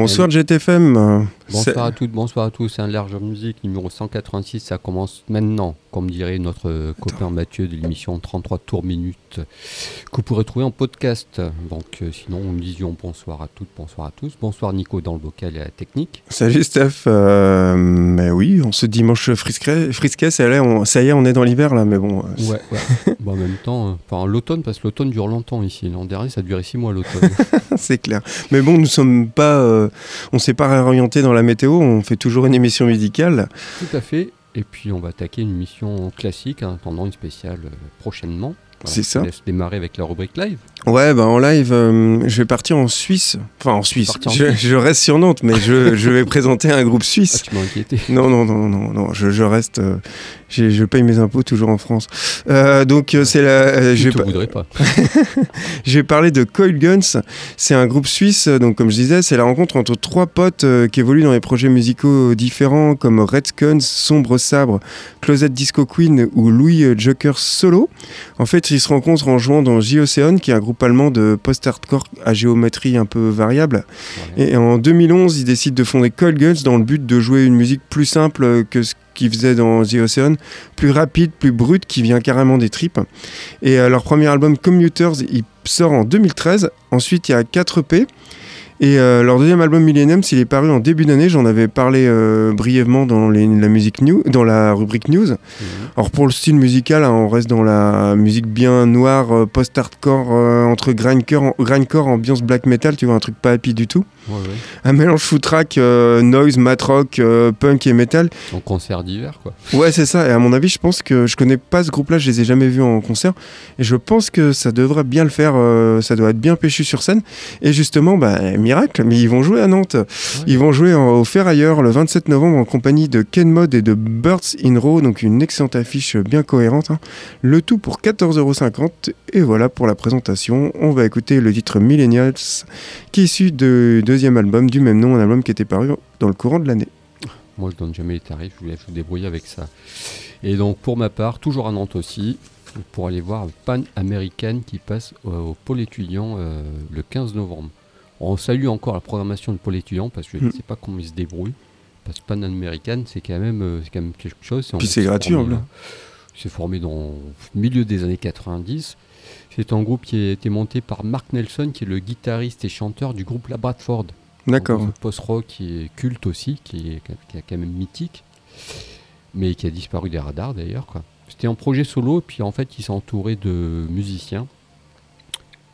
Bonsoir GTFM. Bonsoir à toutes, bonsoir à tous. C'est un Largeur Music numéro 186. Ça commence maintenant, comme dirait notre copain Mathieu de l'émission 33 tours minutes, que vous pourrez trouver en podcast. Donc, euh, sinon, nous disions bonsoir à toutes, bonsoir à tous. Bonsoir Nico dans le vocal et à la technique. Salut Steph. Euh, mais oui, on se dimanche frisquet, frisquet ça, y est, on, ça y est, on est dans l'hiver là, mais bon. euh, Ouais, ouais. bon, en même temps, euh, enfin l'automne, parce que l'automne dure longtemps ici. L'an dernier, ça durait 6 mois l'automne. c'est clair. Mais bon, nous sommes pas, euh, on s'est pas réorienté dans la météo. On fait toujours une émission musicale. Tout à fait. Et puis, on va attaquer une mission classique en attendant une spéciale euh, prochainement. C'est ça. laisse démarrer avec la rubrique live. Ouais, bah en live, euh, je vais partir en Suisse. Enfin, en Suisse. En Je, reste sur Nantes, mais je, je vais présenter un groupe Ah, suisse. tu m'as inquiété. Non, non, non, non, non, je, je reste. euh, je paye mes impôts toujours en France. Euh, donc, c'est la. je pas- voudrais pas. Je vais parler de Coil Guns. C'est un groupe suisse, donc comme je disais, c'est la rencontre entre trois potes qui évoluent dans des projets musicaux différents comme Red Scones, Sombre Sabre, Closet Disco Queen ou Louis Joker Solo. En fait, ils se rencontrent en jouant dans J-Ocean, qui est un groupe allemand de post-hardcore à géométrie un peu variable. Et en 2011, ils décident de fonder Coil Guns dans le but de jouer une musique plus simple que ce qu'ils faisaient dans The Ocean, plus rapide, plus brute, qui vient carrément des tripes. Et euh, leur premier album Commuters, il sort en 2013. Ensuite, il y a 4 EP. Et euh, leur deuxième album Millennium, s'il est paru en début d'année, j'en avais parlé euh, brièvement dans les- la musique new, dans la rubrique news. Mhm. Alors pour le style musical, hein, on reste dans la musique bien noire, euh, post-hardcore, entre grindcore, grindcore, ambiance black metal, tu vois, un truc pas happy du tout. Ouais, ouais. Un mélange footrack, noise, mat rock, punk et metal. En concert d'hiver, quoi. Ouais, c'est ça. Et à mon avis, je pense que je connais pas ce groupe-là, je les ai jamais vus en concert. Et je pense que ça devrait bien le faire, ça doit être bien péchu sur scène. Et justement, bah, miracle, mais ils vont jouer à Nantes. Ils vont jouer au Ferrailleur le 27 novembre en compagnie de Ken Mod et de Birds in Row, donc une excellente affiche bien cohérente. hein. Le tout pour 14,50€. Et voilà pour la présentation. On va écouter le titre Millennials, qui est issu du deuxième album du même nom, un album qui était paru dans le courant de l'année. Moi, je donne jamais les tarifs, je vous laisse vous débrouiller avec ça. Et donc, pour ma part, toujours à Nantes aussi, pour aller voir Pan American qui passe au, au pôle étudiant euh, le 15 novembre. On salue encore la programmation du pôle étudiant parce que je ne Mm. sais pas comment ils se débrouillent. Parce que Pan American, c'est quand, même, euh, c'est quand même quelque chose. Puis c'est gratuit, en euh, C'est formé dans le milieu des années 90. C'est un groupe qui a été monté par Mark Nelson, qui est le guitariste et chanteur du groupe La Bradford. D'accord. Post-rock qui est culte aussi, qui est, qui est quand même mythique, mais qui a disparu des radars d'ailleurs. C'était un projet solo, et puis en fait, il s'est entouré de musiciens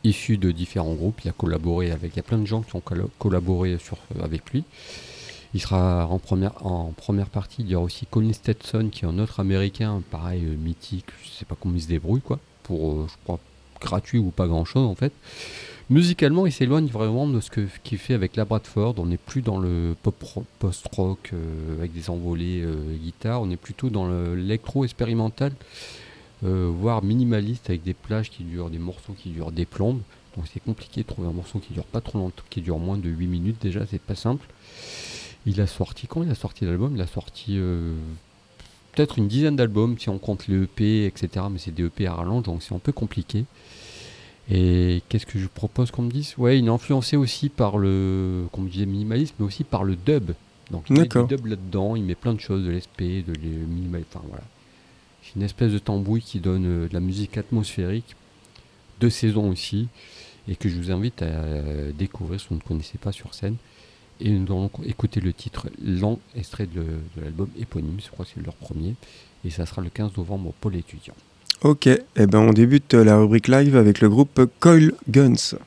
issus de différents groupes. Il a collaboré avec, il y a plein de gens qui ont collaboré euh, avec lui. Il sera en première, en première partie. Il y aura aussi Colin Stetson, qui est un autre américain, pareil, euh, mythique. Je sais pas comment il se débrouille, quoi, pour, euh, je crois, gratuit ou pas grand chose en fait. Musicalement, il s'éloigne vraiment de ce qu'il fait avec la Bradford. On n'est plus dans le pop ro- post-rock avec des envolées euh, guitare. On est plutôt dans le- l'électro expérimental, voire minimaliste avec des plages qui durent, des morceaux qui durent des plombes. Donc c'est compliqué de trouver un morceau qui dure pas trop longtemps, qui dure moins de 8 minutes déjà, c'est pas simple. Il a sorti, quand il a sorti l'album? Il a sorti euh, peut-être une dizaine d'albums si on compte les EP, etc. Mais c'est des EP à rallonge, donc c'est un peu compliqué. Et qu'est-ce que je propose qu'on me dise? Ouais, il est influencé aussi par le, comme je disais, minimalisme, mais aussi par le dub. Donc il met du dub là-dedans, il met plein de choses, de l'SP, de les minimal, enfin voilà. C'est une espèce de tambouille qui donne euh, de la musique atmosphérique, de saison aussi, et que je vous invite à euh, découvrir si vous ne connaissez pas sur scène. Et nous allons écouter le titre lent, extrait de, l'album éponyme, je crois que c'est leur premier, et ça sera le 15 novembre au pôle étudiant. Ok, eh ben on débute la rubrique live avec le groupe Coil Guns.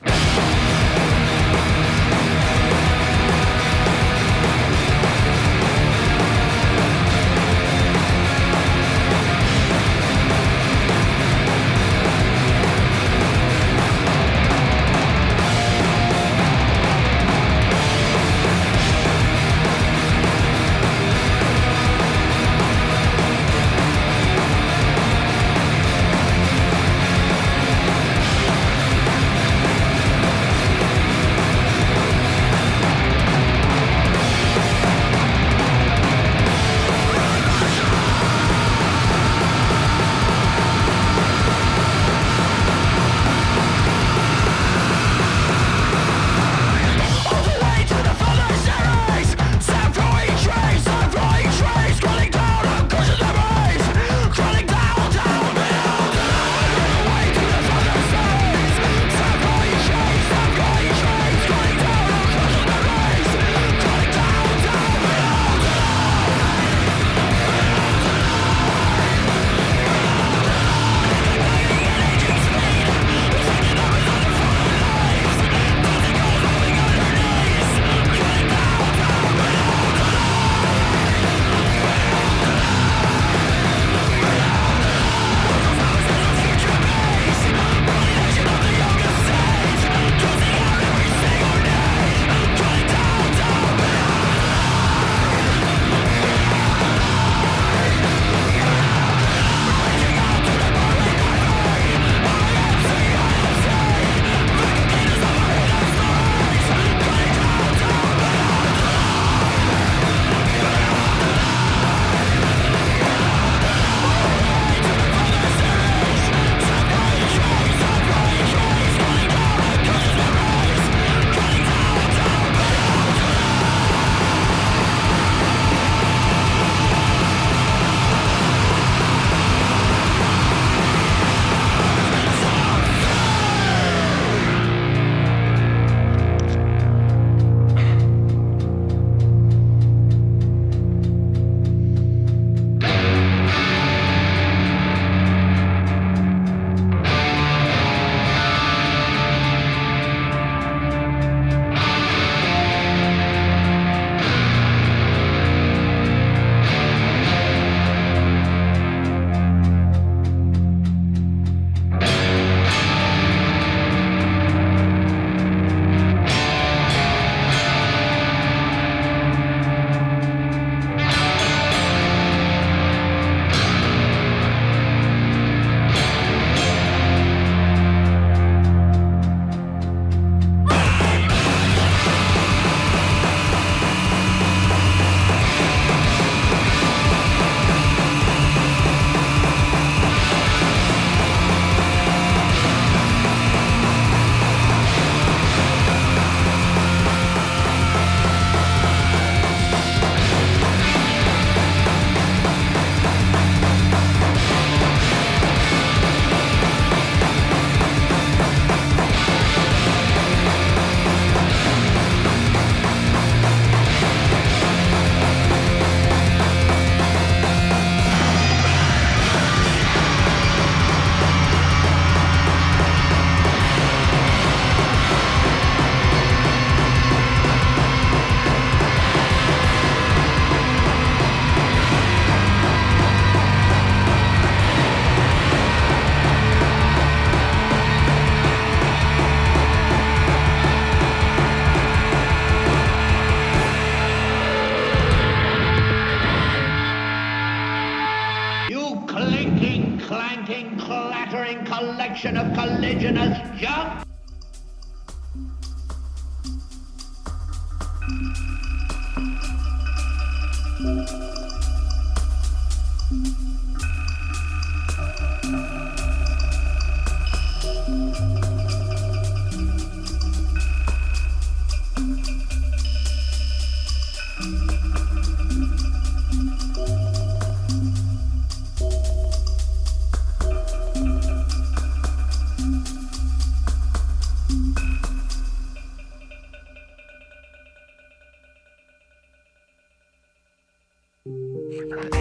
Okay.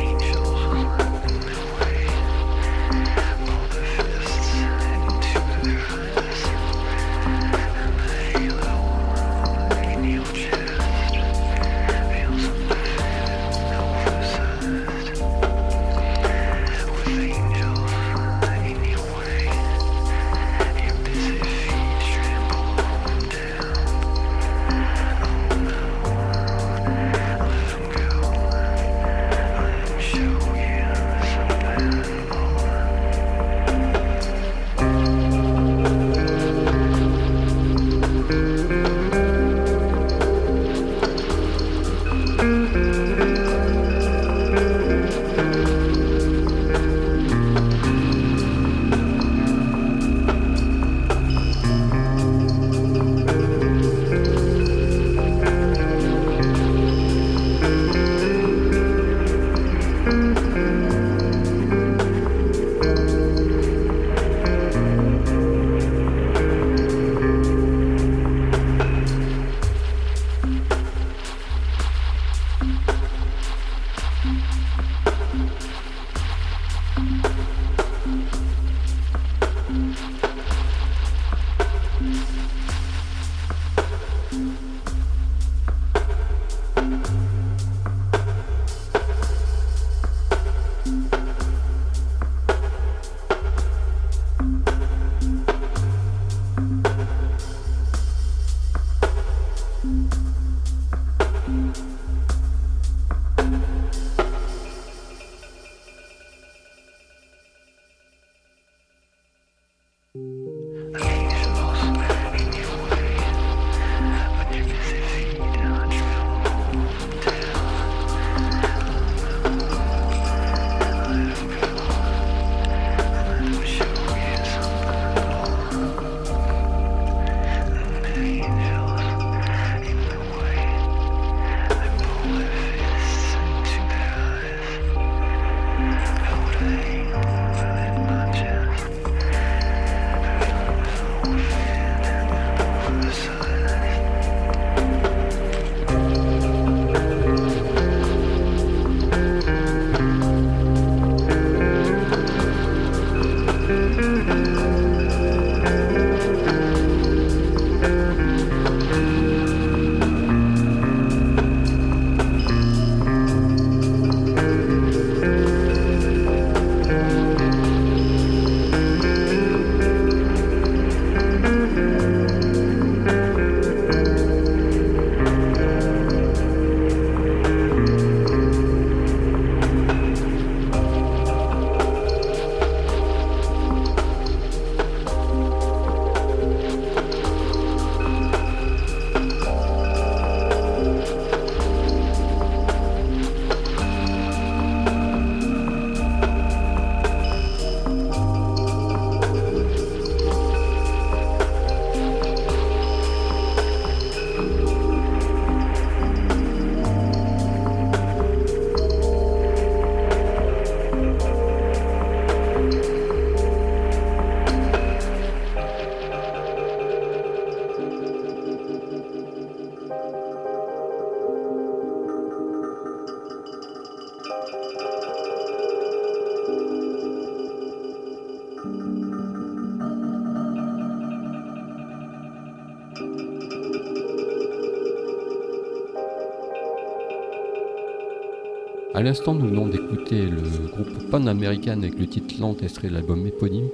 À l'instant, nous venons d'écouter le groupe Pan American avec le titre Lent extrait de l'album éponyme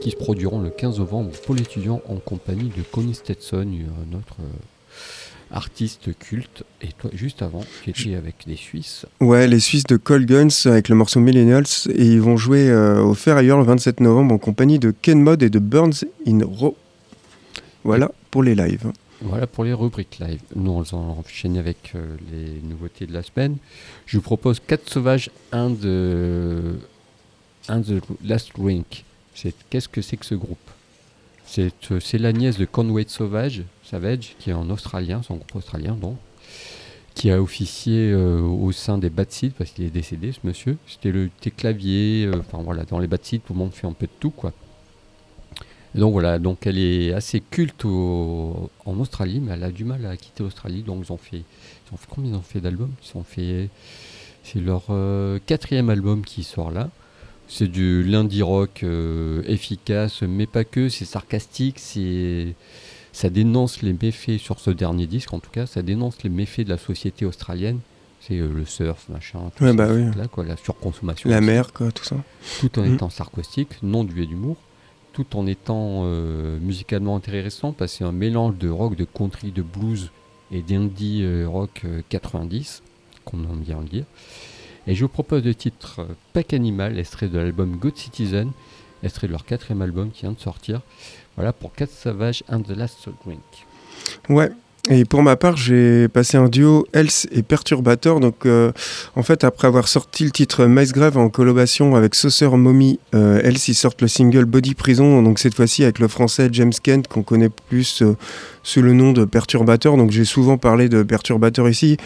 qui se produiront le 15 novembre pour l'étudiant en compagnie de Connie Stetson, notre artistes cultes. Et toi, juste avant, tu étais avec des Suisses. Ouais, les Suisses de Cold Guns avec le morceau Millennials. Et ils vont jouer euh, au Ferrailleur le 27 novembre en compagnie de Ken Mod et de Burns in Raw. Voilà pour les lives. Voilà pour les rubriques live. Nous, on va enchaîner avec euh, les nouveautés de la semaine. Je vous propose 4 sauvages, un de, un de Last. C'est, qu'est-ce que c'est que ce groupe? C'est, euh, c'est la nièce de Conway Sauvage, Savage, qui est en australien, son groupe australien donc, qui a officié euh, au sein des Bad Seeds, parce qu'il est décédé ce monsieur. C'était le clavier, euh, enfin voilà, dans les Bad Seeds, tout le monde fait un peu de tout quoi. Donc voilà, donc elle est assez culte en Australie, mais elle a du mal à quitter l'Australie. Donc ils ont fait, ils ont fait combien ils ont fait d'albums? Ils ont fait, c'est leur euh, quatrième album qui sort là. C'est du lundi rock efficace, mais pas que. C'est sarcastique, c'est, ça dénonce les méfaits sur ce dernier disque en tout cas. Ça dénonce les méfaits de la société australienne. C'est euh, le surf, machin, tout Ouais, ça, bah oui. là, quoi, la surconsommation. La aussi mer, quoi, tout ça. tout en Mm. étant sarcastique, non dué d'humour, tout en étant euh, musicalement intéressant, parce que c'est un mélange de rock, de country, de blues et d'indie euh, rock euh, 90, qu'on aime bien le dire. Et je vous propose le titre Pack Animal, extrait de l'album Good Citizen, extrait de leur quatrième album qui vient de sortir. Voilà pour Cat Savage and the Last Drink. Ouais. Et pour ma part, j'ai passé un duo Else et Perturbator. Donc, euh, en fait, après avoir sorti le titre Mice Grave en collaboration avec Saucer Mommy, euh, Else, ils sortent le single Body Prison. Donc, cette fois-ci avec le français James Kent, qu'on connaît plus euh, sous le nom de Perturbator. Donc, j'ai souvent parlé de Perturbator ici.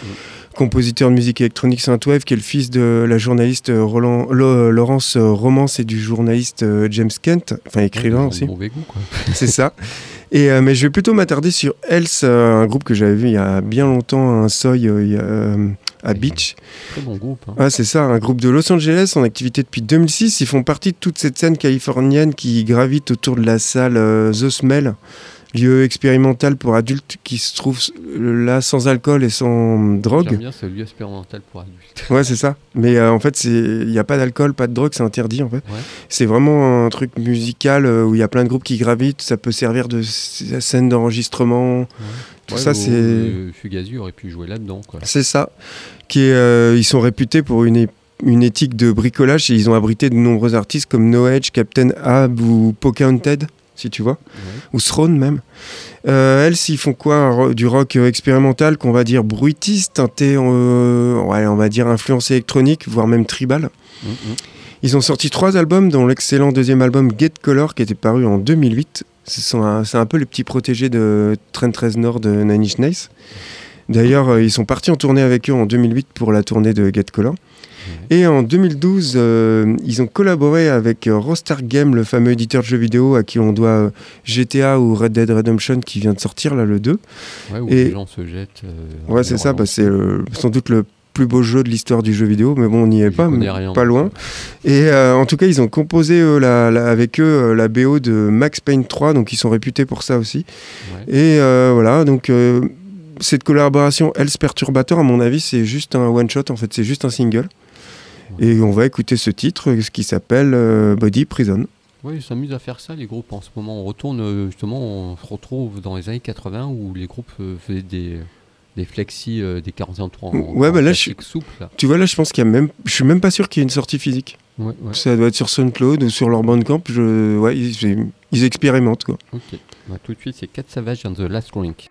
Compositeur de musique électronique Synthwave, qui est le fils de la journaliste euh, Roland, Lo- Laurence euh, Romance et du journaliste euh, James Kent, enfin écrivain ont aussi. Mauvais goût, quoi. C'est ça. Et, euh, mais je vais plutôt m'attarder sur Else, euh, un groupe que j'avais vu il y a bien longtemps, un Soy euh, à Beach. Très bon groupe. hein. Ah, c'est ça, un groupe de Los Angeles en activité depuis 2006. Ils font partie de toute cette scène californienne qui gravite autour de la salle The Smell, lieu expérimental pour adultes qui se trouve euh, là sans alcool et sans drogue. J'aime bien ce lieu expérimental pour adultes. Ouais, c'est ça. Mais euh, en fait, il n'y a pas d'alcool, pas de drogue, c'est interdit en fait. Ouais. C'est vraiment un truc musical euh, où il y a plein de groupes qui gravitent. Ça peut servir de scène d'enregistrement. Tout Ouais, ça, c'est. euh, Fugazi aurait pu jouer là-dedans. C'est ça. Qui est, euh, ils sont réputés pour une, une éthique de bricolage et ils ont abrité de nombreux artistes comme No Edge, Captain Ab ou Pocahontas, si tu vois, Ouais. ou Throne même. Euh, elles, ils font quoi Du rock euh, expérimental qu'on va dire bruitiste, teinté, euh, ouais, on va dire influence électronique, voire même tribal. Mm, mm. Ils ont sorti trois albums, dont l'excellent deuxième album Get Color qui était paru en 2008. Ce sont un- C'est un, peu les petits protégés de Trent Reznor de Nine Inch Nails. D'ailleurs, euh, ils sont partis en tournée avec eux en 2008 pour la tournée de Get Color. Et en 2012, euh, ils ont collaboré avec euh, Rockstar Games, le fameux éditeur de jeux vidéo à qui on doit euh, GTA ou Red Dead Redemption qui vient de sortir là le 2. Ouais, où Et- les gens se jettent. euh, Ouais, c'est ça, bah, c'est sans doute le plus beau jeu de l'histoire du jeu vidéo, mais bon, on n'y est pas, mais rien, pas loin. Et euh, en tout cas, ils ont composé euh, la- la- avec eux la BO de Max Payne 3, donc ils sont réputés pour ça aussi. Ouais. Et euh, voilà, donc cette collaboration Else Perturbator, à mon avis, c'est juste un one shot, en fait, c'est juste un single. Et on va écouter ce titre, ce qui s'appelle euh, Body Prison. Oui, ils s'amusent à faire ça, les groupes. En ce moment, on retourne, euh, justement, on se retrouve dans les années 80 où les groupes euh, faisaient des, des flexi, euh, des 41 tours en, Ouais, en bah là, plastique souple. Là. Tu vois, là, je pense qu'il y a même. Je suis même pas sûr qu'il y ait une sortie physique. Ouais, ouais. Ça doit être sur SoundCloud ou sur leur Bandcamp. Je... Ouais, ils, ils expérimentent, quoi. Ok. Bah, tout de suite, c'est Cat Savage and the Last Drink.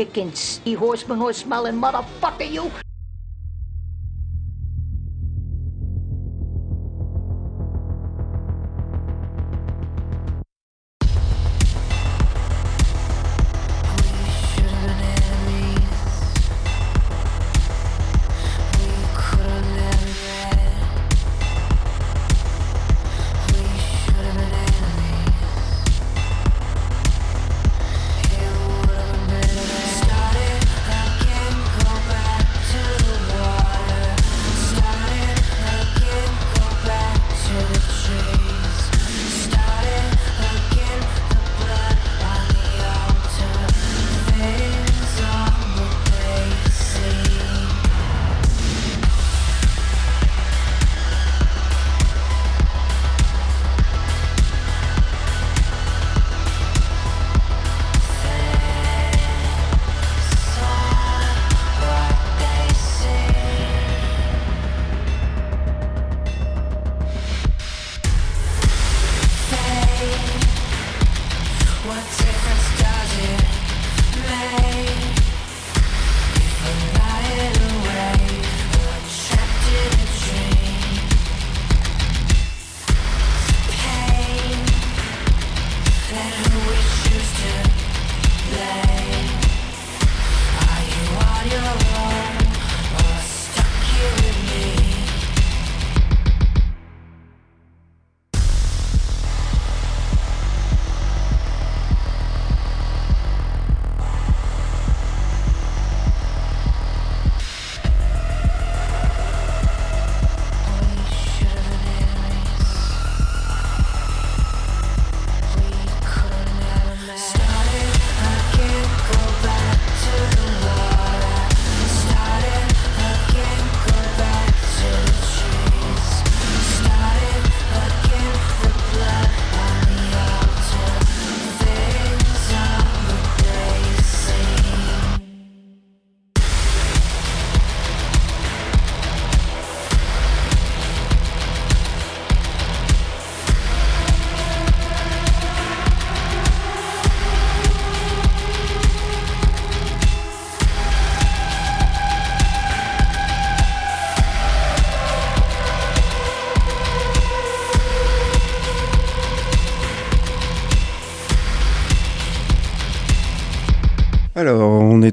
Kicking, horseman horse smelling motherfucker, you.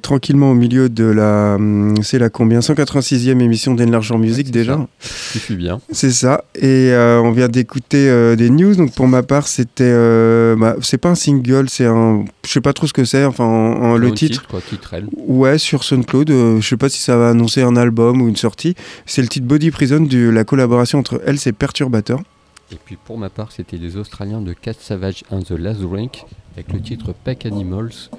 Tranquillement au milieu de la. Hum, c'est la combien 186e émission d'Enlargeur Music déjà Je suis bien. C'est ça. Et euh, on vient d'écouter euh, des news. Donc, pour ma part, c'était. Euh, bah, c'est pas un single, c'est un. Je sais pas trop ce que c'est. Enfin, le titre. titre quoi, titre Ouais, sur SoundCloud. je sais pas si ça va annoncer un album ou une sortie. C'est le titre Body Prison de la collaboration entre elle et Perturbator. Et puis pour ma part, c'était les Australiens de Cat Savage and the Last Drink avec le titre Pack Animals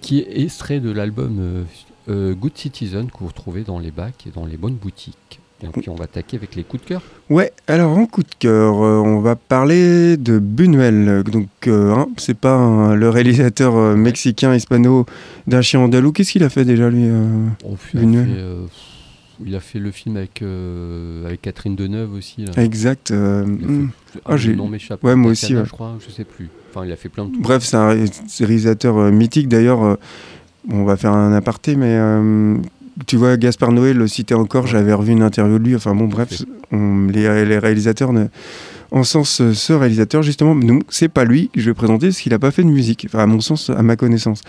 qui est extrait de l'album euh, euh, Good Citizen que vous retrouvez dans les bacs et dans les bonnes boutiques. Et puis on va attaquer avec les coups de cœur. Ouais, alors en coup de cœur, euh, on va parler de Buñuel. Donc, hein, c'est pas le réalisateur mexicain hispano d'un chien andalou. Qu'est-ce qu'il a fait déjà lui Buñuel il a fait le film avec, avec Catherine Deneuve aussi. Exact. Hmm. Ah, j'ai... Non, m'échappe. Ouais, moi aussi. Je crois, je sais plus. Enfin, il a fait plein de Bref, c'est un réalisateur euh, mythique d'ailleurs. Euh, on va faire un aparté, mais euh, tu vois, Gaspard Noé le citait encore. J'avais revu une interview de lui. Enfin bon, bref, les, les, réalisateurs ne, en sens, ce réalisateur, justement, c'est pas lui que je vais présenter parce qu'il n'a pas fait de musique, enfin, à mon sens, à ma connaissance.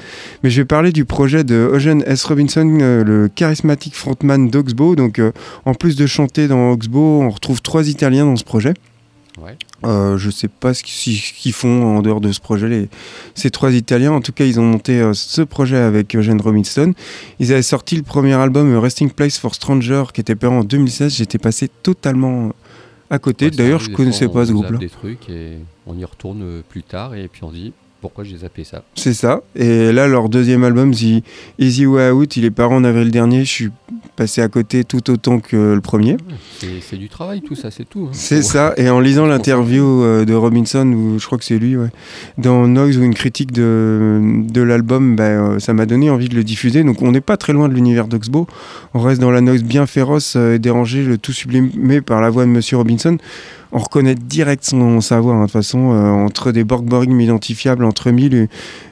Mais je vais parler du projet de Eugene S. Robinson, le charismatique frontman d'Oxbow. Donc, en plus de chanter dans Oxbow, on retrouve trois Italiens dans ce projet. Ouais. Euh, je sais pas ce qu'ils font en dehors de ce projet, les, ces trois Italiens. En tout cas, ils ont monté euh, ce projet avec Eugene Robinson. Ils avaient sorti le premier album Resting Place for Stranger qui était paru en 2016. J'étais passé totalement à côté. D'ailleurs, je connaissais pas ce groupe-là. des trucs et on y retourne plus tard et puis on dit pourquoi j'ai zappé ça. C'est ça. Et là, leur deuxième album, The Easy Way Out, il est paru en avril dernier. Je suis passé à côté tout autant que le premier. C'est du travail, tout ça, c'est tout. Hein. C'est ça. Et en lisant l'interview euh, de Robinson, ou je crois que c'est lui, ouais, dans Noise ou une critique de, de l'album, ben, euh, ça m'a donné envie de le diffuser. Donc on n'est pas très loin de l'univers d'Oxbow. On reste dans la noise bien féroce euh, et dérangée, le tout sublimé par la voix de Monsieur Robinson on reconnaît direct son savoir. hein, De toute façon, euh, entre des Borg Boring identifiables, entre mille,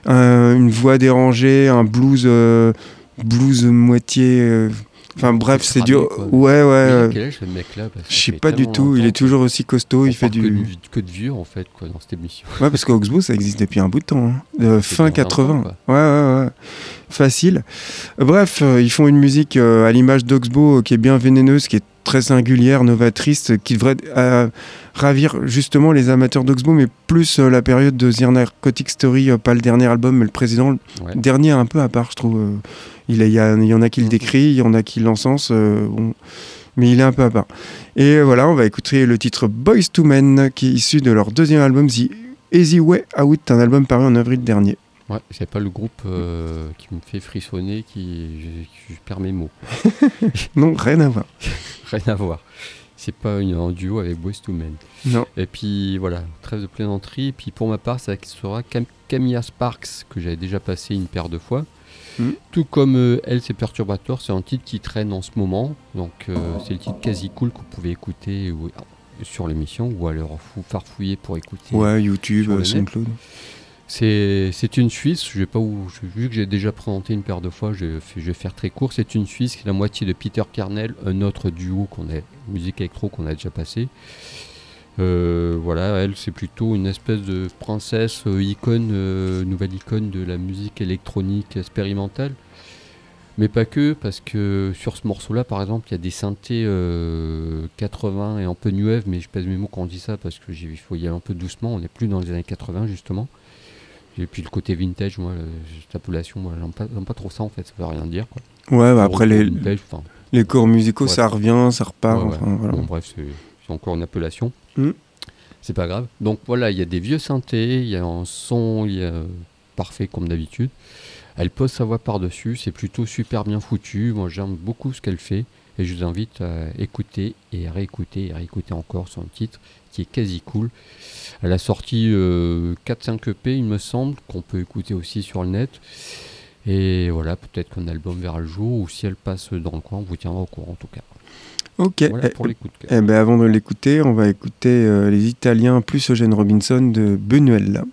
un- une voix dérangée, un blues, euh, blues moitié. euh, Enfin bref, c'est du. cramé, quoi. Ouais, ouais. Euh, quel âge ce mec-là Je sais pas du tout. Il est toujours aussi costaud. Il fait parle que du. de, que de vieux en fait quoi, dans cette émission. Ouais, parce qu'Oxbow, ça existe depuis un bout de temps. hein. Fin bien 80. longtemps, ouais, ouais, ouais. Facile. Euh, Bref, euh, ils font une musique euh, à l'image d'Oxbow euh, qui est bien vénéneuse, qui est très singulière, novatrice, qui devrait euh, ravir justement les amateurs d'Oxbow, mais plus euh, la période de The Narcotic Story, euh, pas le dernier album, mais le président. Ouais. Le dernier un peu à part, je trouve. Il, y, a- il y en a qui le décrit, il y en a qui l'encensent. bon. Mais il est un peu à part. Et voilà, on va écouter le titre Boys to Men, qui est issu de leur deuxième album, The Easy Way Out, un album paru en avril dernier. Ouais, c'est pas le groupe euh, qui me fait frissonner, qui je, je perds mes mots. Non, rien à voir. Rien à voir. C'est pas une, un duo avec Boys to Men. Non. Et puis voilà, trêve de plaisanterie. Et puis pour ma part, ça sera Cam- Camilla Sparks, que j'avais déjà passé une paire de fois. Mhm. Tout comme euh, Elle, c'est Perturbator, c'est un titre qui traîne en ce moment. Donc euh, c'est le titre quasi cool que vous pouvez écouter ou- sur l'émission ou alors fou, farfouiller pour écouter. Ouais, YouTube, net. C'est une Suisse, je pas où, vu que j'ai déjà présenté une paire de fois, je, vais faire très court. C'est une Suisse qui est la moitié de Peter Kernel, un autre duo qu'on a, musique électro qu'on a déjà passé. Euh, voilà, elle c'est plutôt une espèce de princesse euh, icône, euh, nouvelle icône de la musique électronique expérimentale. Mais pas que, parce que sur ce morceau-là, par exemple, il y a des synthés euh, 80 et un peu new mais je pèse mes mots quand on dit ça parce que il faut y aller un peu doucement. On n'est plus dans les années 80 justement. Et puis le côté vintage, moi, cette appellation, moi, j'aime pas, trop ça en fait, ça veut rien dire. Quoi. Ouais, bah après les, Vintage, les musicaux, ça revient, ça repart. Ouais, enfin, voilà. Bon, bref, c'est encore une appellation. Mm. C'est pas grave. Donc voilà, il y a des vieux synthés, il y a un son il y a, parfait comme d'habitude. Elle pose sa voix par-dessus, c'est plutôt super bien foutu. Moi j'aime beaucoup ce qu'elle fait et je vous invite à écouter et à réécouter et à réécouter encore son titre qui est quasi cool. Elle a sorti euh, 4-5 EP il me semble, qu'on peut écouter aussi sur le net. Et voilà, peut-être qu'un album verra le jour ou si elle passe dans le coin, on vous tiendra au courant en tout cas. Ok. Voilà Eh, pour les coups de cœur. eh ben, avant de l'écouter, on va écouter euh, les Italiens plus Eugène Robinson de Benuel.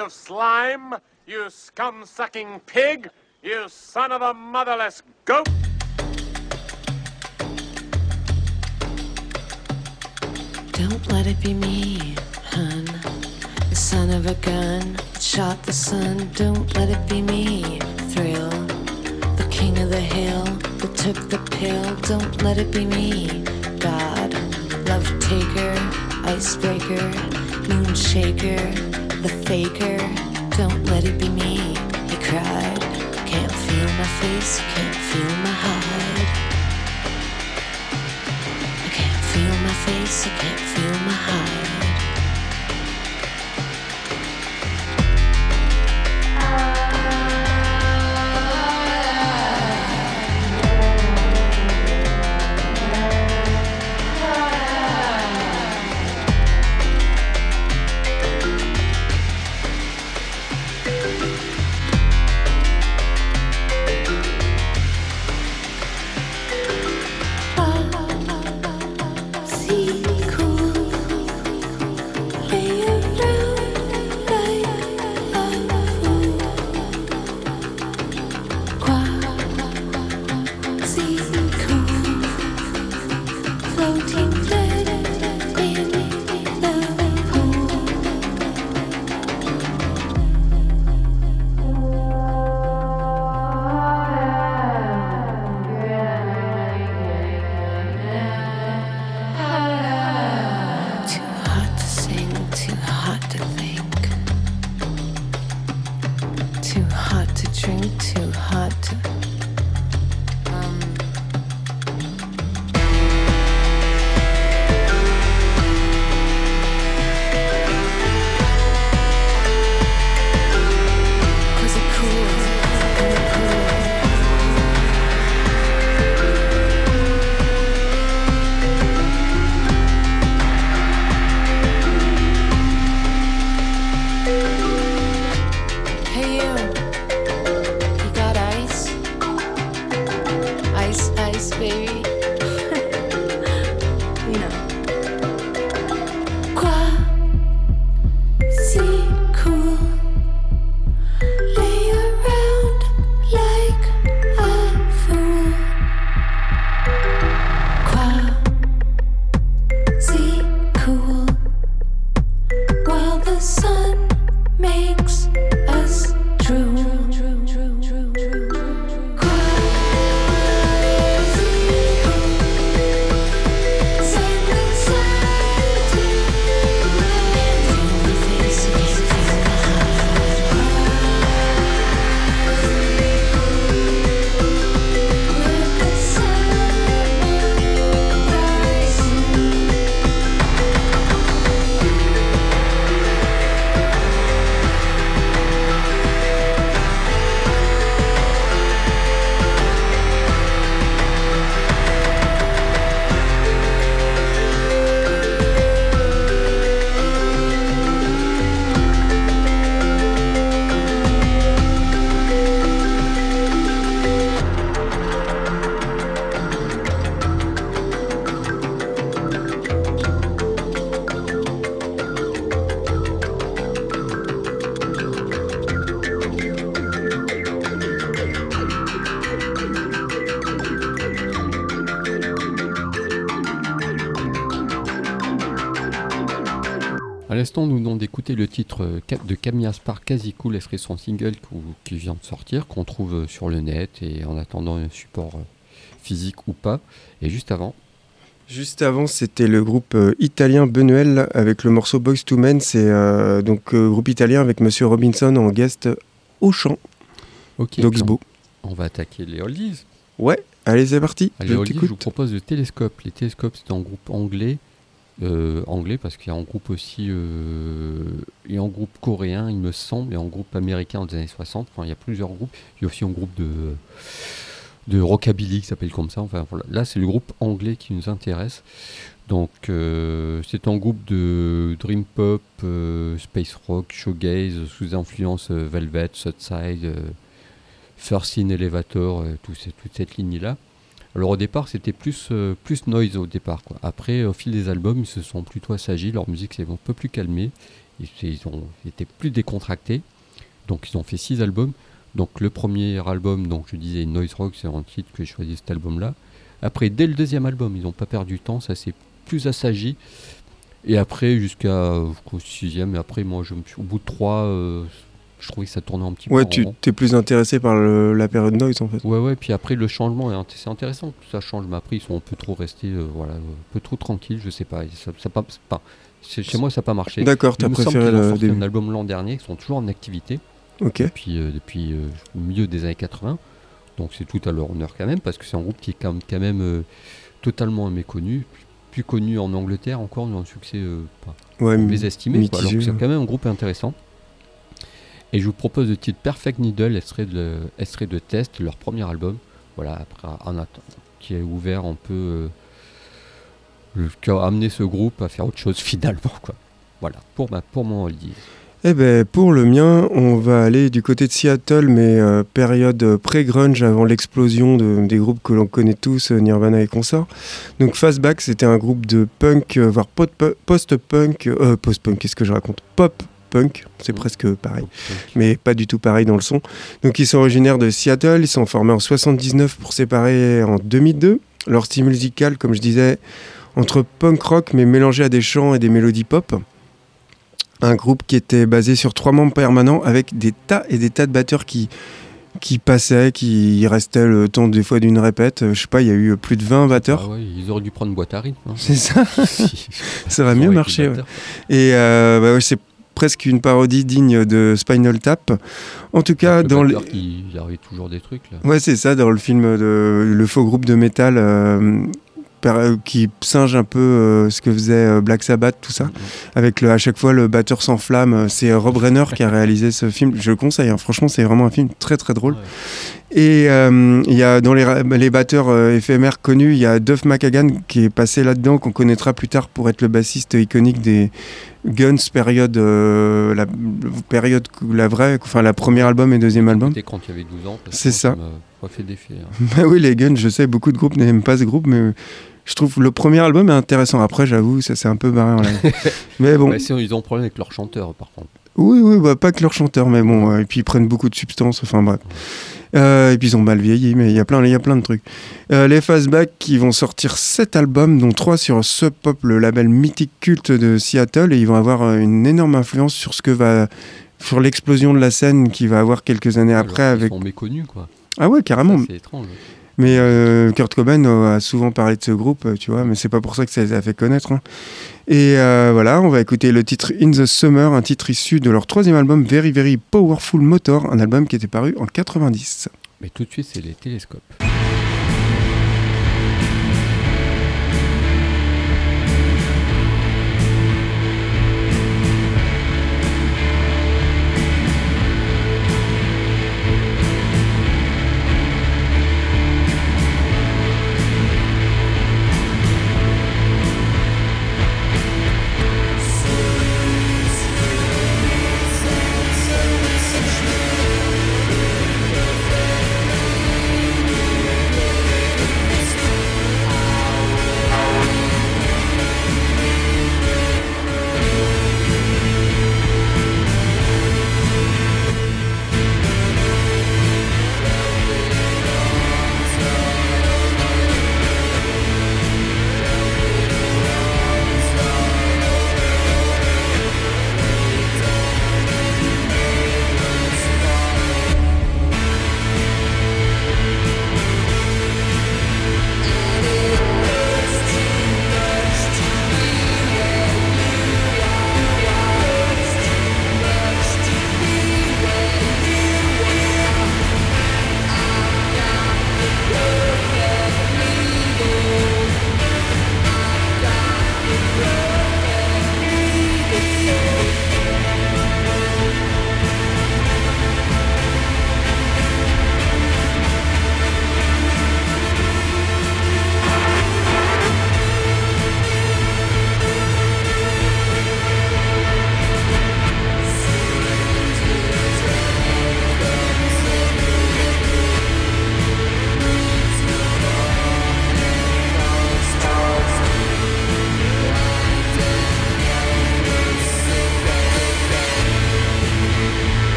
Of slime, you scum sucking pig, you son of a motherless goat. Don't let it be me, hun. The son of a gun that shot the sun. Don't let it be me, thrill. The king of the hill that took the pill. Don't let it be me, God. Love taker, icebreaker, moon shaker, the faker. Don't let it be me, he cried. Can't feel my face, can't feel my hide. I can't feel my face, I can't feel my hide. Le titre euh, de Camilla Spar Quasi Cool, elle serait son single qui vient de sortir, qu'on trouve euh, sur le net et en attendant un support euh, physique ou pas. Et juste avant, Juste avant, c'était le groupe euh, italien Benuel avec le morceau Boys to Men. C'est euh, donc euh, groupe italien avec Monsieur Robinson en guest au chant ok, d'Oxbow. on, on va attaquer les oldies. Ouais, allez, c'est parti. Allez, je oldies, je vous propose le télescope. Les télescopes, c'est un groupe anglais. Euh, anglais parce qu'il y a un groupe aussi euh, et un groupe coréen il me semble et un groupe américain des années 60 enfin il y a plusieurs groupes. Il y a aussi un groupe de de rockabilly qui s'appelle comme ça. Enfin voilà. là c'est le groupe anglais qui nous intéresse. Donc euh, c'est un groupe de dream pop euh, space rock shoegaze sous influence euh, Velvet Southside euh, First in Elevator euh, toute cette ligne là alors au départ, c'était plus, euh, plus noise au départ. Quoi. Après, au fil des albums, ils se sont plutôt assagis, leur musique s'est un peu plus calmée. Ils, ont été plus décontractés. Donc ils ont fait six albums. Donc le premier album, donc je disais Noise Rock, c'est un titre que j'ai choisi cet album-là. Après, dès le deuxième album, ils n'ont pas perdu de temps, ça s'est plus assagi. Et après, jusqu'à euh, jusqu'au sixième, et après, moi, je me suis, au bout de trois, euh, je trouvais que ça tournait un petit Ouais, peu en tu rond. es plus intéressé par le- la période noise en fait. Ouais, ouais, puis après, le changement, c'est intéressant que ça change, mais après, ils sont un peu trop restés, euh, voilà, un peu trop tranquilles, je sais pas. Ça, ça pas, chez, moi, ça n'a pas marché. D'accord, me semble préféré le début. un album l'an dernier, ils sont toujours en activité Ok. depuis, euh, depuis euh, le milieu des années 80. Donc c'est tout à leur honneur quand même, parce que c'est un groupe qui est quand même, quand même, euh, totalement méconnu, plus connu en Angleterre encore, mais un succès euh, pas Ouais, mésestimé, quoi, alors que c'est ouais. quand même un groupe intéressant. Et je vous propose le titre Perfect Needle, extrait de, de Test, leur premier album, voilà, après, en qui est ouvert un peu, euh, qui a amené ce groupe à faire autre chose finalement, quoi. Voilà, pour, ma, pour mon oldies. Eh ben, pour le mien, on va aller du côté de Seattle, mais euh, période euh, pré-grunge avant l'explosion de- des groupes que l'on connaît tous, euh, Nirvana et consorts. Donc Fastback, c'était un groupe de punk, euh, voire post-punk, euh, post-punk, qu'est-ce que je raconte? Pop-punk, c'est Mhm. presque pareil, mais pas du tout pareil dans le son. Donc ils sont originaires de Seattle, ils sont formés en 79 pour séparer en 2002. Leur style musical, comme je disais, entre punk rock mais mélangé à des chants et des mélodies pop. Un groupe qui était basé sur trois membres permanents avec des tas et des tas de batteurs qui, qui passaient, qui restaient le temps des fois d'une répète. Je sais pas, il y a eu plus de 20 batteurs. Ah ouais, ils auraient dû prendre boîte à rythme. hein. C'est ça Ça aurait Avec mieux ouais. batteurs. Et euh, bah ouais, c'est presque une parodie digne de Spinal Tap. En tout cas, dans le... qui- il avait toujours des trucs là. Ouais, c'est ça, dans le film de le faux groupe de métal euh, euh, qui singe un peu euh, ce que faisait euh, Black Sabbath, tout ça. Mhm. Avec le, à chaque fois le batteur s'enflamme. Euh, C'est Rob Reiner qui a réalisé ce film. Je le conseille, hein. franchement, c'est vraiment un film très très drôle. Ouais. Et euh, il y a dans les, les batteurs éphémères connus, il y a Duff McKagan qui est passé là-dedans, qu'on connaîtra plus tard pour être le bassiste iconique des Guns, période, euh, la période, la vraie, enfin la première album et deuxième album. C'était quand il y avait 12 ans. C'est ça. m'a pas fait d'effet. hein. Bah oui, les Guns, je sais, beaucoup de groupes n'aiment pas ce groupe, mais je trouve le premier album est intéressant. Après, j'avoue, ça c'est un peu barré en live. mais bon, si, ils ont un problème avec leur chanteur par contre. oui, oui, bah, pas que leur chanteur, mais bon, et puis ils prennent beaucoup de substances, enfin bref. Euh, et puis ils ont mal vieilli, mais il y a plein, il y a plein de trucs. Euh, les Fastback qui vont sortir 7 albums, dont 3 sur Sub Pop, le label mythique culte de Seattle, et ils vont avoir euh, une énorme influence sur ce que va sur l'explosion de la scène qui va avoir quelques années après Alors, avec Ils sont méconnus quoi. ah ouais carrément C'est étrange. Mais euh, Kurt Cobain euh, a souvent parlé de ce groupe, euh, tu vois, mais c'est pas pour ça que ça les a fait connaître. hein. Et voilà, on va écouter le titre In the Summer, un titre issu de leur troisième album Very Very Powerful Motor, un album qui était paru en 90. Mais tout de suite, c'est les télescopes.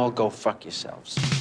All go fuck yourselves.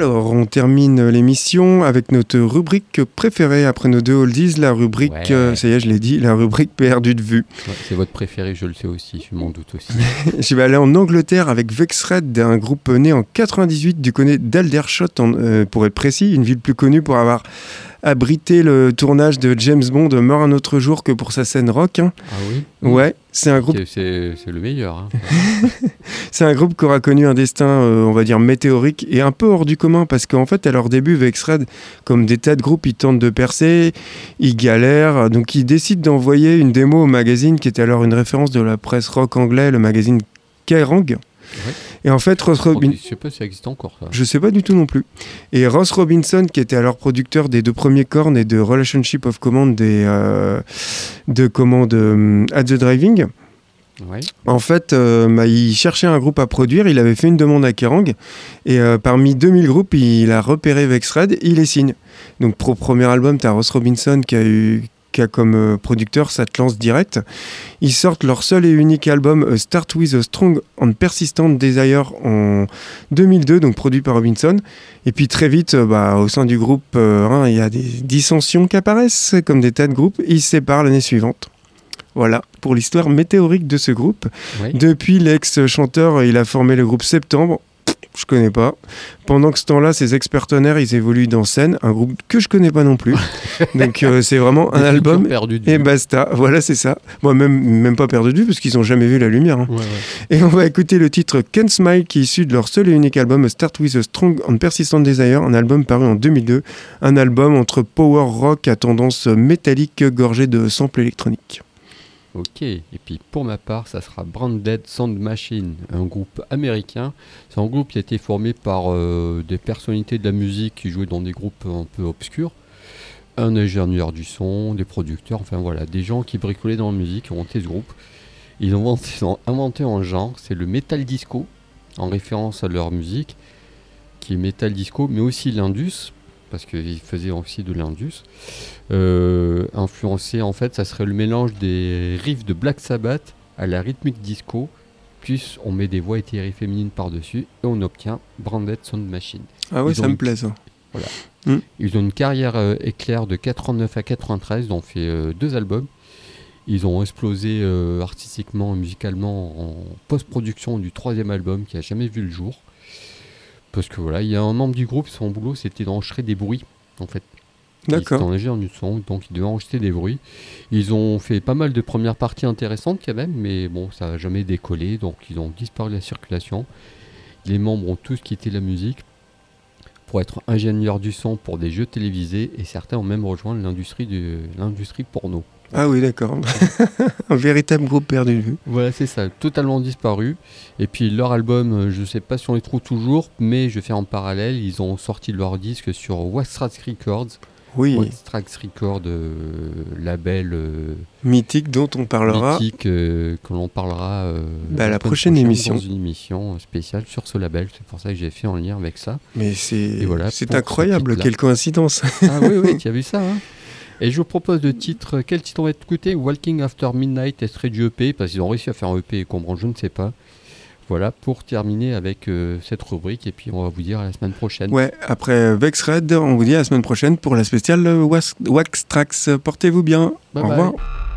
Alors, on termine l'émission avec notre rubrique préférée après nos deux oldies, la rubrique, Ouais. euh, ça y est, je l'ai dit, la rubrique perdue de vue. Ouais, c'est votre préféré, je le sais aussi, je m'en doute aussi. Je vais aller en Angleterre avec Vexred, un groupe né en 98 du côté d'Aldershot, euh, pour être précis, une ville plus connue pour avoir abrité le tournage de James Bond Mort un autre jour que pour sa scène rock. hein. Ah oui Ouais, c'est un groupe C'est- le meilleur. hein. C'est un groupe qui aura connu un destin, euh, on va dire, météorique et un peu hors du commun parce qu'en fait, à leur début, Vexred, comme des tas de groupes, ils tentent de percer, ils galèrent, donc ils décident d'envoyer une démo au magazine qui était alors une référence de la presse rock anglais, le magazine Kerrang. Et en fait, Ross Robin... Je sais pas si ça existe encore. Ça. Je sais pas du tout non plus. Et Ross Robinson, qui était alors producteur des deux premiers cornes et de Relationship of Command des, euh, de commande euh, at the Driving, Ouais. en fait, euh, bah, il cherchait un groupe à produire, il avait fait une demande à Kerrang, et euh, parmi 2000 groupes, il a repéré Vexred, il les signe. Donc pour premier album, tu as Ross Robinson qui a, eu, qui a comme euh, producteur, ça te lance direct. Ils sortent leur seul et unique album, A Start With a Strong and Persistent Desire, en 2002, donc produit par Robinson. Et puis très vite, euh, bah, au sein du groupe, euh, hein, il y a des dissensions qui apparaissent, comme des tas de groupes, ils se séparent l'année suivante. Voilà pour l'histoire météorique de ce groupe. Depuis l'ex-chanteur, il a formé le groupe Septembre. Je connais pas. Pendant que ce temps-là, ces ex-partenaires, ils évoluent dans scène, un groupe que je connais pas non plus. Donc euh, c'est vraiment un album de et basta. Voilà, c'est ça. Moi, même, même pas perdu de vue parce qu'ils ont jamais vu la lumière. hein. Ouais, ouais. Et on va écouter le titre Can't Smile qui est issu de leur seul et unique album Start With a Strong and Persistent Desire, un album paru en 2002, un album entre power rock à tendance métallique gorgé de samples électroniques. Ok, et puis pour ma part, ça sera Branded Sound Machine, un groupe américain. C'est un groupe qui a été formé par euh, des personnalités de la musique qui jouaient dans des groupes un peu obscurs. Un ingénieur du son, des producteurs, enfin voilà, des gens qui bricolaient dans la musique ont monté ce groupe. Ils ont inventé un genre, c'est le metal disco, en référence à leur musique, qui est metal disco, mais aussi l'indus, parce qu'ils faisaient aussi de l'indus. Euh, influencé, en fait, ça serait le mélange des riffs de Black Sabbath à la rythmique disco, plus on met des voix éthérées féminines par-dessus, et on obtient Branded Sound Machine. Ah Ils ça me plaît ça. Ils ont une carrière euh, éclair de 89 à 93, ils ont fait euh, deux albums. Ils ont explosé euh, artistiquement et musicalement en post-production du troisième album qui a jamais vu le jour. Parce que voilà, il y a un membre du groupe, son boulot c'était d'enregistrer des bruits en fait. D'accord. en ingénieur du son, donc il devait enregistrer des bruits. Ils ont fait pas mal de premières parties intéressantes quand même, mais bon, ça n'a jamais décollé, donc ils ont disparu de la circulation. Les membres ont tous quitté la musique pour être ingénieurs du son pour des jeux télévisés, et certains ont même rejoint l'industrie du- l'industrie porno. Ah oui, d'accord. un véritable groupe perdu de vue. Voilà, c'est ça, totalement disparu. Et puis leur album, euh, je sais pas si on les trouve toujours, mais je fais en parallèle, ils ont sorti leur disque sur Wastrax Records. Oui, Wastrax Records, euh, label euh, mythique dont on parlera. mythique euh, que l'on parlera Bah, la prochaine émission. dans une émission spéciale sur ce label. C'est pour ça que j'ai fait en lien avec ça. Mais c'est voilà, incroyable, quelle coïncidence. Ah oui, oui, tu as vu ça. hein et je vous propose de titre, quel titre on va écouter Walking After Midnight, extrait du EP, parce qu'ils ont réussi à faire un EP et comprendre, je ne sais pas. Voilà, pour terminer avec euh, cette rubrique, et puis on va vous dire à la semaine prochaine. Ouais, après Vex Red, on vous dit à la semaine prochaine pour la spéciale euh, Wax, Wax Trax. Portez-vous bien. Bye Au bye. revoir.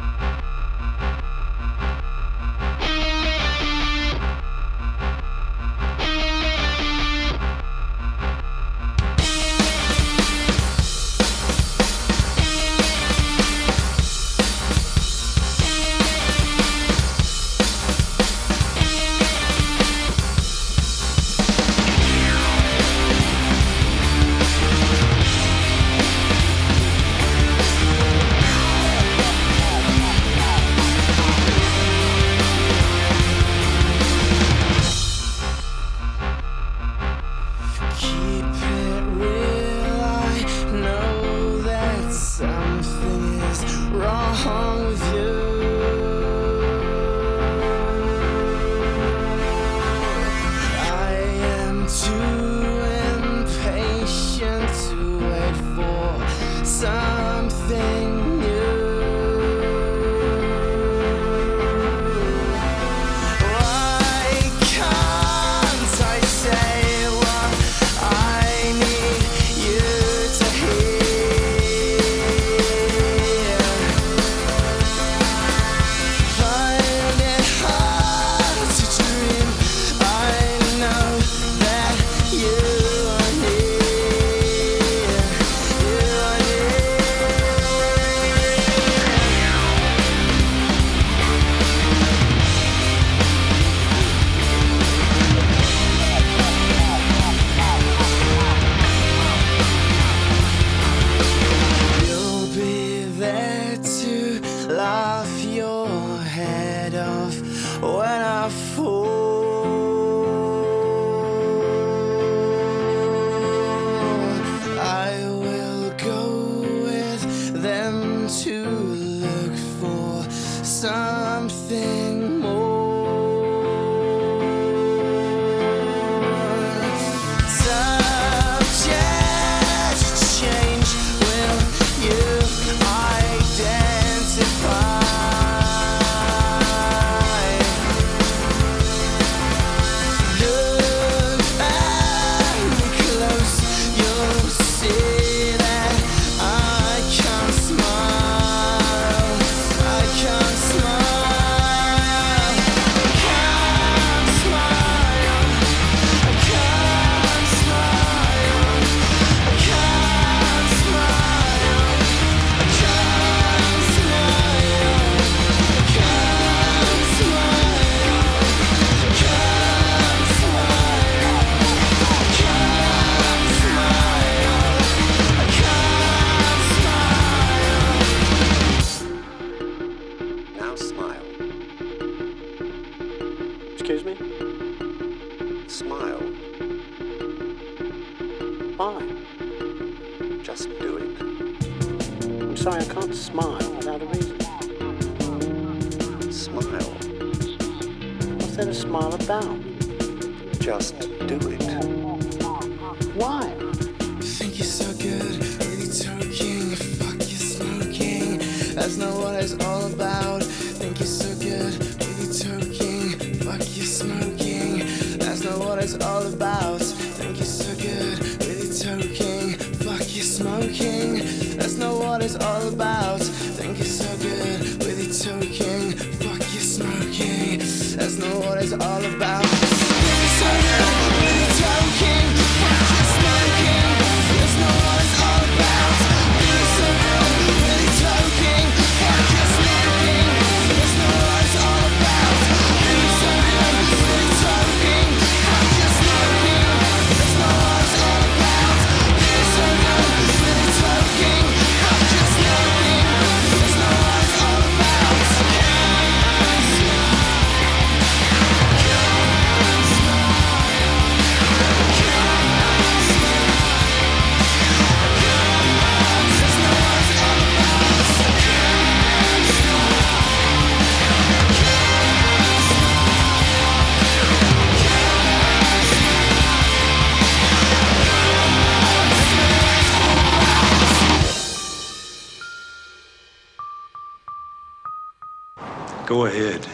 Go ahead.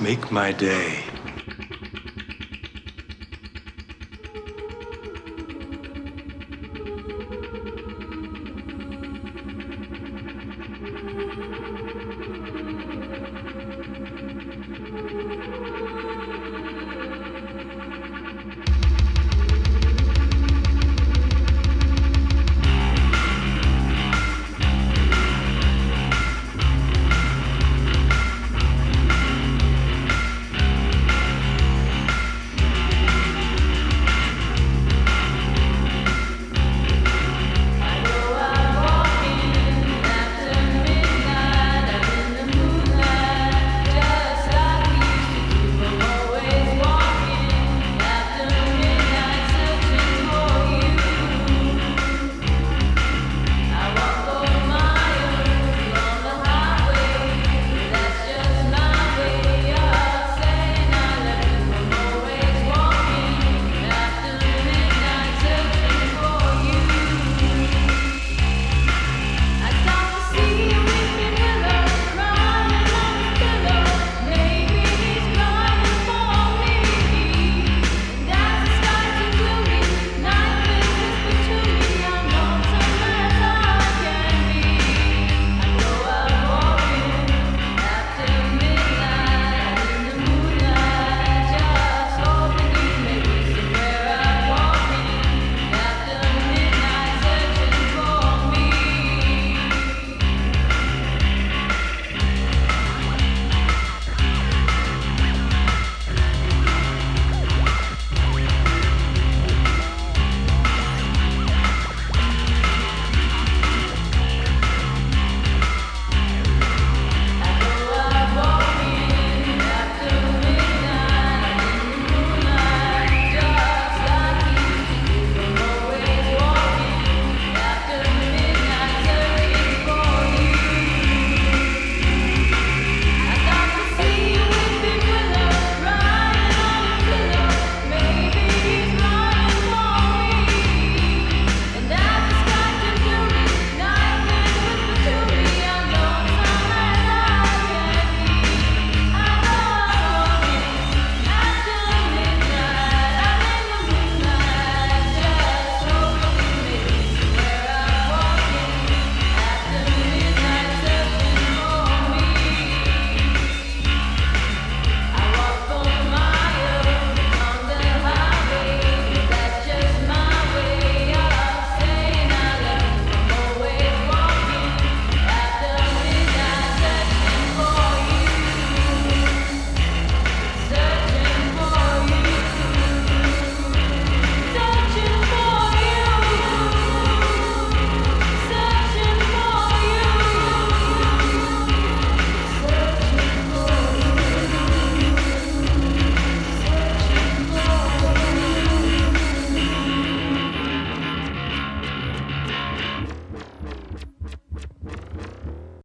Make my day.